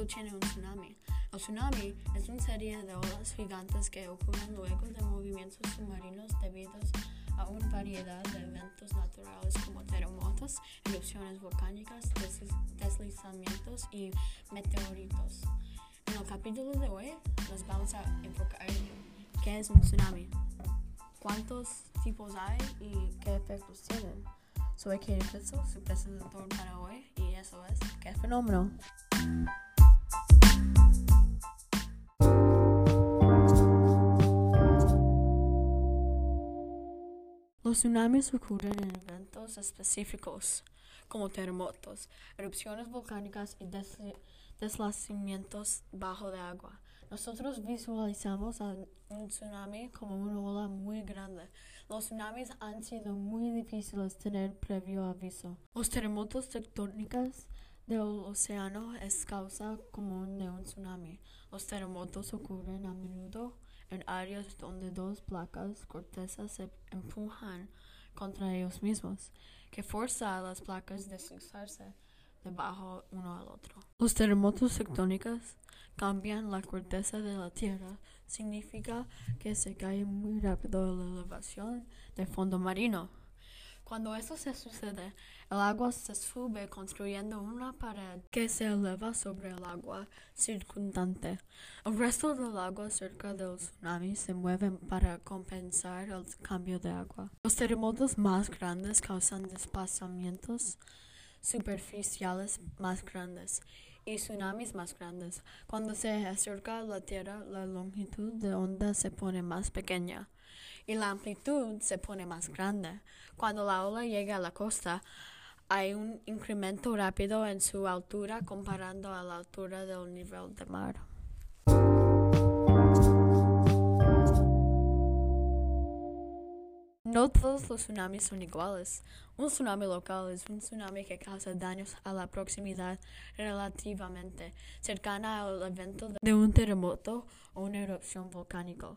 efecto tiene un tsunami? El tsunami es una serie de olas gigantes que ocurren luego de movimientos submarinos debidos a una variedad de eventos naturales como terremotos, erupciones volcánicas, deslizamientos y meteoritos. En el capítulo de hoy nos vamos a enfocar en qué es un tsunami, cuántos tipos hay y qué efectos tienen. Soy Katie Pitzel, su presentador para hoy, y eso es ¿Qué fenómeno? Los tsunamis ocurren en eventos específicos, como terremotos, erupciones volcánicas y deslizamientos bajo de agua. Nosotros visualizamos a un tsunami como una ola muy grande. Los tsunamis han sido muy difíciles tener previo aviso. Los terremotos tectónicos del océano es causa común de un tsunami. Los terremotos ocurren a menudo en áreas donde dos placas cortezas se empujan contra ellos mismos, que forza a las placas a deslizarse debajo uno al otro. Los terremotos tectónicos cambian la corteza de la Tierra. Significa que se cae muy rápido la elevación del fondo marino. Cuando eso se sucede, el agua se sube construyendo una pared que se eleva sobre el agua circundante. El resto del agua cerca del tsunami se mueve para compensar el cambio de agua. Los terremotos más grandes causan desplazamientos superficiales más grandes y tsunamis más grandes. Cuando se acerca la Tierra, la longitud de onda se pone más pequeña y la amplitud se pone más grande. Cuando la ola llega a la costa, hay un incremento rápido en su altura comparando a la altura del nivel del mar. No todos los tsunamis son iguales. Un tsunami local es un tsunami que causa daños a la proximidad relativamente cercana al evento de un terremoto o una erupción volcánica.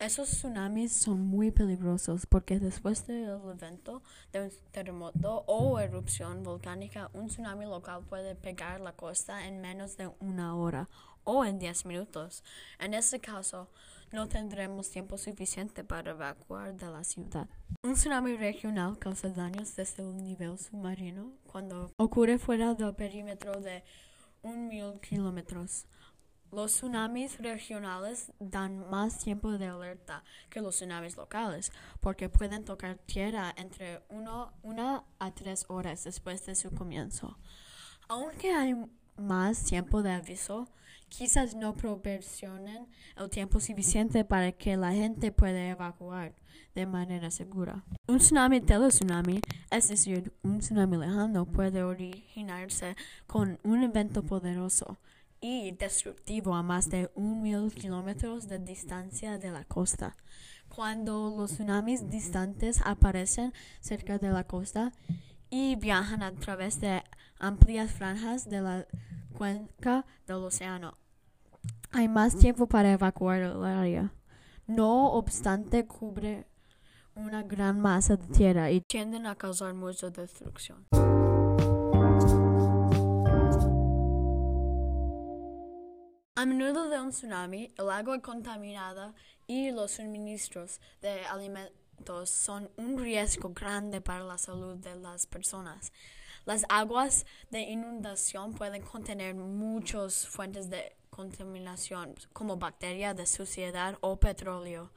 Esos tsunamis son muy peligrosos porque después del evento de un terremoto o erupción volcánica, un tsunami local puede pegar la costa en menos de una hora o en 10 minutos. En este caso, no tendremos tiempo suficiente para evacuar de la ciudad. Un tsunami regional causa daños desde un nivel submarino cuando ocurre fuera del perímetro de un mil kilómetros. Los tsunamis regionales dan más tiempo de alerta que los tsunamis locales porque pueden tocar tierra entre 1 a 3 horas después de su comienzo. Aunque hay más tiempo de aviso, quizás no proporcionen el tiempo suficiente para que la gente pueda evacuar de manera segura. Un tsunami tsunami, es decir, un tsunami lejano, puede originarse con un evento poderoso y destructivo a más de un mil kilómetros de distancia de la costa. Cuando los tsunamis distantes aparecen cerca de la costa y viajan a través de amplias franjas de la cuenca del océano, hay más tiempo para evacuar el área. No obstante, cubre una gran masa de tierra y tienden a causar mucha destrucción. A menudo de un tsunami, el agua contaminada y los suministros de alimentos son un riesgo grande para la salud de las personas. Las aguas de inundación pueden contener muchas fuentes de contaminación, como bacterias de suciedad o petróleo.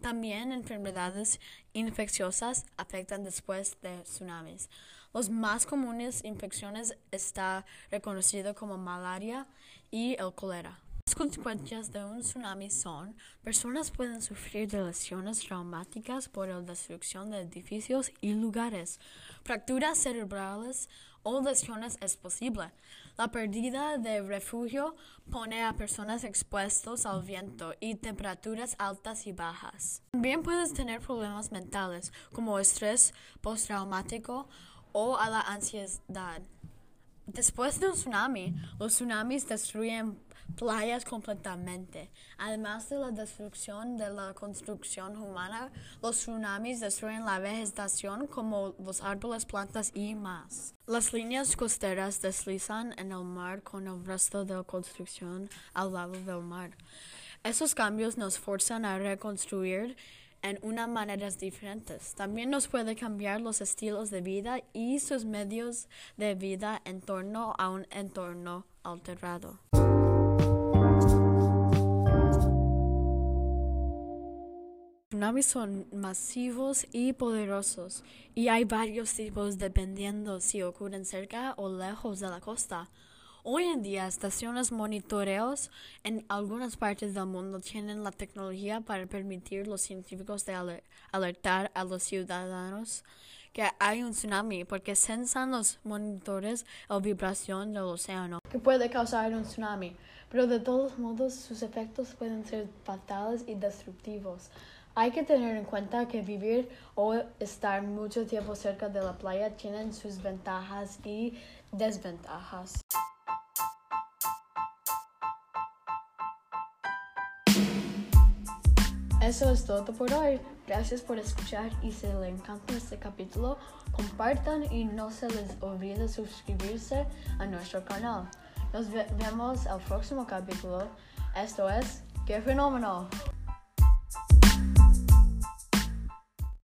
También enfermedades infecciosas afectan después de tsunamis. Los más comunes infecciones está reconocido como malaria y el cólera. Consecuencias de un tsunami son, personas pueden sufrir de lesiones traumáticas por la destrucción de edificios y lugares, fracturas cerebrales o lesiones es posible. La pérdida de refugio pone a personas expuestas al viento y temperaturas altas y bajas. También puedes tener problemas mentales como estrés postraumático o a la ansiedad. Después de un tsunami, los tsunamis destruyen playas completamente. Además de la destrucción de la construcción humana, los tsunamis destruyen la vegetación como los árboles, plantas y más. Las líneas costeras deslizan en el mar con el resto de la construcción al lado del mar. Esos cambios nos forzan a reconstruir en unas maneras diferentes. También nos puede cambiar los estilos de vida y sus medios de vida en torno a un entorno alterado. Tsunamis son masivos y poderosos y hay varios tipos dependiendo si ocurren cerca o lejos de la costa. Hoy en día, estaciones monitoreos en algunas partes del mundo tienen la tecnología para permitir a los científicos de alertar a los ciudadanos que hay un tsunami porque sensan los monitores la vibración del océano que puede causar un tsunami, pero de todos modos sus efectos pueden ser fatales y destructivos. Hay que tener en cuenta que vivir o estar mucho tiempo cerca de la playa tienen sus ventajas y desventajas. Eso es todo por hoy. Gracias por escuchar y si les encanta este capítulo, compartan y no se les olvide suscribirse a nuestro canal. Nos vemos al próximo capítulo. Esto es ¡Qué fenómeno!